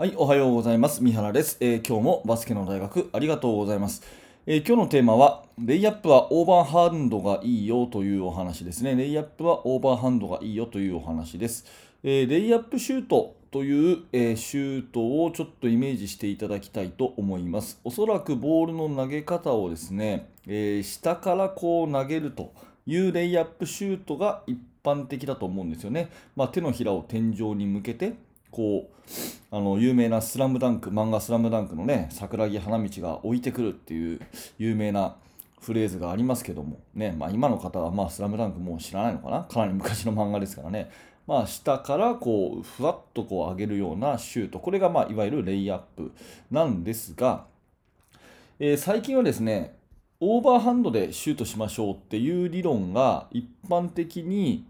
はい、おはようございます。三原です、えー今日もバスケの大学ありがとうございます。えー今日のテーマは、レイアップはオーバーハンドがいいよというお話ですね。レイアップはオーバーハンドがいいよというお話です。えーレイアップシュートという、えシュートをちょっとイメージしていただきたいと思います。おそらくボールの投げ方をですね、え下からこう投げるというレイアップシュートが一般的だと思うんですよね。まあ、手のひらを天井に向けて、こう、あの有名なスラムダンク、漫画スラムダンクのね、桜木花道が置いてくるっていう有名なフレーズがありますけども、ね、まあ、今の方はまスラムダンクもう知らないのかな？かなり昔の漫画ですからね。まあ、下からこうふわっとこう上げるようなシュート、これがまあいわゆるレイアップなんですが、えー最近はですね、オーバーハンドでシュートしましょうっていう理論が一般的に、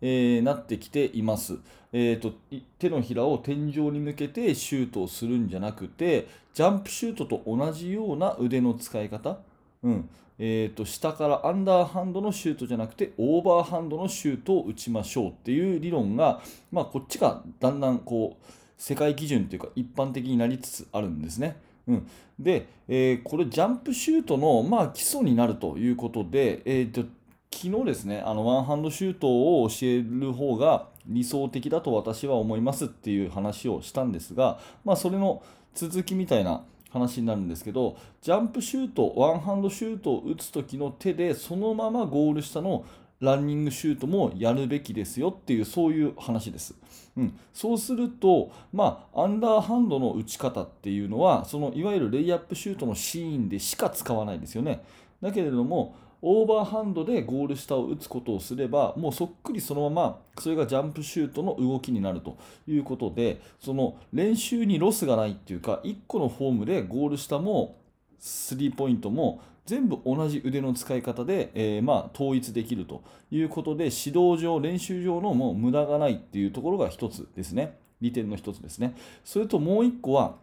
えーなってきています。えーと手のひらを天井に向けてシュートをするんじゃなくて、ジャンプシュートと同じような腕の使い方、うんえー、と下からアンダーハンドのシュートじゃなくて、オーバーハンドのシュートを打ちましょうっていう理論が、まあ、こっちがだんだんこう世界基準というか一般的になりつつあるんですね。うん、で、えーこれジャンプシュートの、まあ、基礎になるということで、えー、と昨日ですねあのワンハンドシュートを教える方が理想的だと私は思いますっていう話をしたんですが、まあ、それの続きみたいな話になるんですけどジャンプシュートワンハンドシュートを打つ時の手でそのままゴール下のランニングシュートもやるべきですよっていうそういう話です。うん、そうすると、まあ、アンダーハンドの打ち方っていうのはそのいわゆるレイアップシュートのシーンでしか使わないですよね。だけれどもオーバーハンドでゴール下を打つことをすればもうそっくりそのままそれがジャンプシュートの動きになるということでその練習にロスがないっていうか1個のフォームでゴール下もスリーポイントも全部同じ腕の使い方で、えーま、統一できるということで指導上練習上のもう無駄がないっていうところが一つですね。利点の一つですね。それともう一個は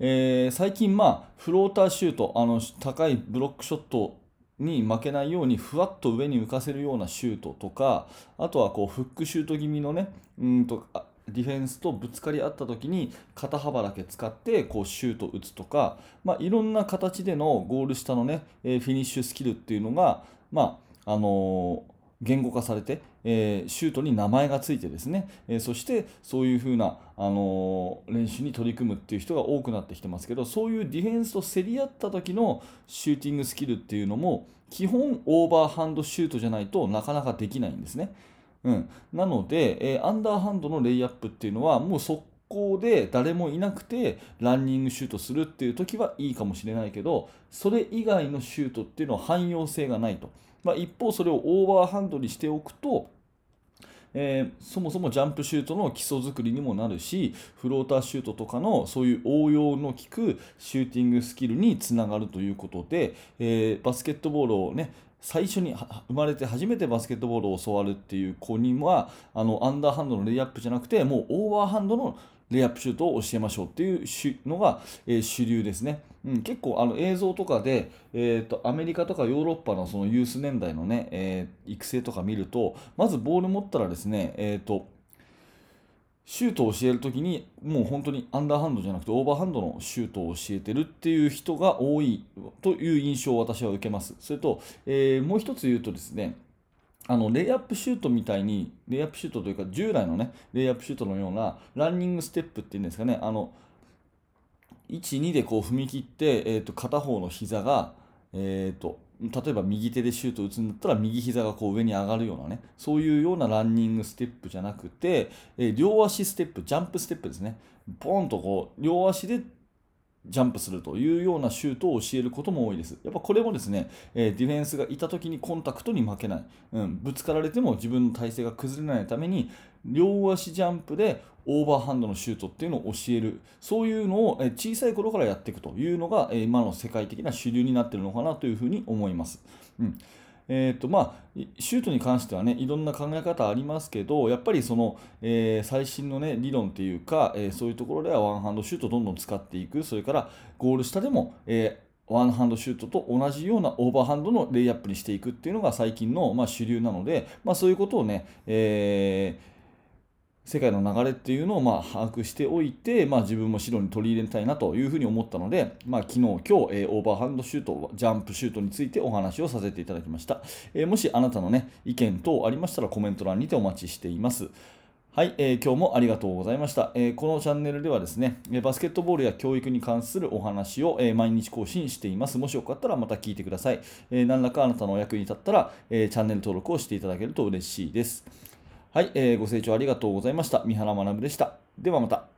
えー最近、まあ、フローターシュートあの高いブロックショットに負けないようにふわっと上に浮かせるようなシュートとかあとはこうフックシュート気味のねうんとディフェンスとぶつかり合った時に肩幅だけ使ってこうシュート打つとか、まあ、いろんな形でのゴール下のね、フィニッシュスキルっていうのが、まああの言語化されて、えーシュートに名前がついてですね、えーそしてそういうふうな、あのー練習に取り組むっていう人が多くなってきてますけどそういうディフェンスと競り合った時のシューティングスキルっていうのも基本オーバーハンドシュートじゃないとなかなかできないんですね。うん、なので、えアンダーハンドのレイアップっていうのはもう速攻で誰もいなくてランニングシュートするっていう時はいいかもしれないけどそれ以外のシュートっていうのは汎用性がないと、まあ、一方それをオーバーハンドにしておくとえーそもそもジャンプシュートの基礎作りにもなるしフローターシュートとかのそういう応用の効くシューティングスキルにつながるということで、えーバスケットボールをね最初に生まれて初めてバスケットボールを教わるっていう子にはあのアンダーハンドのレイアップじゃなくてもうオーバーハンドのレイアップシュートを教えましょうっていうのが、えー主流ですね。うん、結構あの映像とかで、えー、とアメリカとかヨーロッパのそのユース年代のね、えー育成とか見るとまずボール持ったらですね、えー、とシュートを教えるときにもう本当にアンダーハンドじゃなくてオーバーハンドのシュートを教えてるっていう人が多いという印象を私は受けます。それと、えーもう一つ言うとですねあのレイアップシュートみたいにレイアップシュートというか従来のねレイアップシュートのようなランニングステップっていうんですかね。あの1、2でこう踏み切って、えー、と片方の膝が、えー、と例えば右手でシュート打つんだったら右膝がこう上に上がるようなねそういうようなランニングステップじゃなくて、えー両足ステップジャンプステップですね。ボンとこう両足でジャンプするというようなシュートを教えることも多いです。やっぱこれもですね、えディフェンスがいた時にコンタクトに負けない、うん、ぶつかられても自分の体勢が崩れないために両足ジャンプでオーバーハンドのシュートっていうのを教えるそういうのを小さい頃からやっていくというのが、今の世界的な主流になってるのかなというふうに思います。うんえーとまあ、シュートに関してはねいろんな考え方ありますけどやっぱりその、えー最新の、ね、理論というか、えーそういうところではワンハンドシュートをどんどん使っていく。それからゴール下でも、えーワンハンドシュートと同じようなオーバーハンドのレイアップにしていくっていうのが最近の、まあ、主流なので、まあ、そういうことをね、えー世界の流れっていうのをまあ把握しておいて、まあ、自分も指導に取り入れたいなというふうに思ったので、まあ、昨日、今日、えー、オーバーハンドシュート、ジャンプシュートについてお話をさせていただきました。えー、もしあなたの、ね、意見等ありましたらコメント欄にてお待ちしています。はい、えー、今日もありがとうございました、えー、このチャンネルではですね、バスケットボールや教育に関するお話を、えー、毎日更新しています。もしよかったらまた聞いてください。え何らかあなたのお役に立ったら、えチャンネル登録をしていただけると嬉しいです。はい、えー、ご清聴ありがとうございました。三原学でした。ではまた。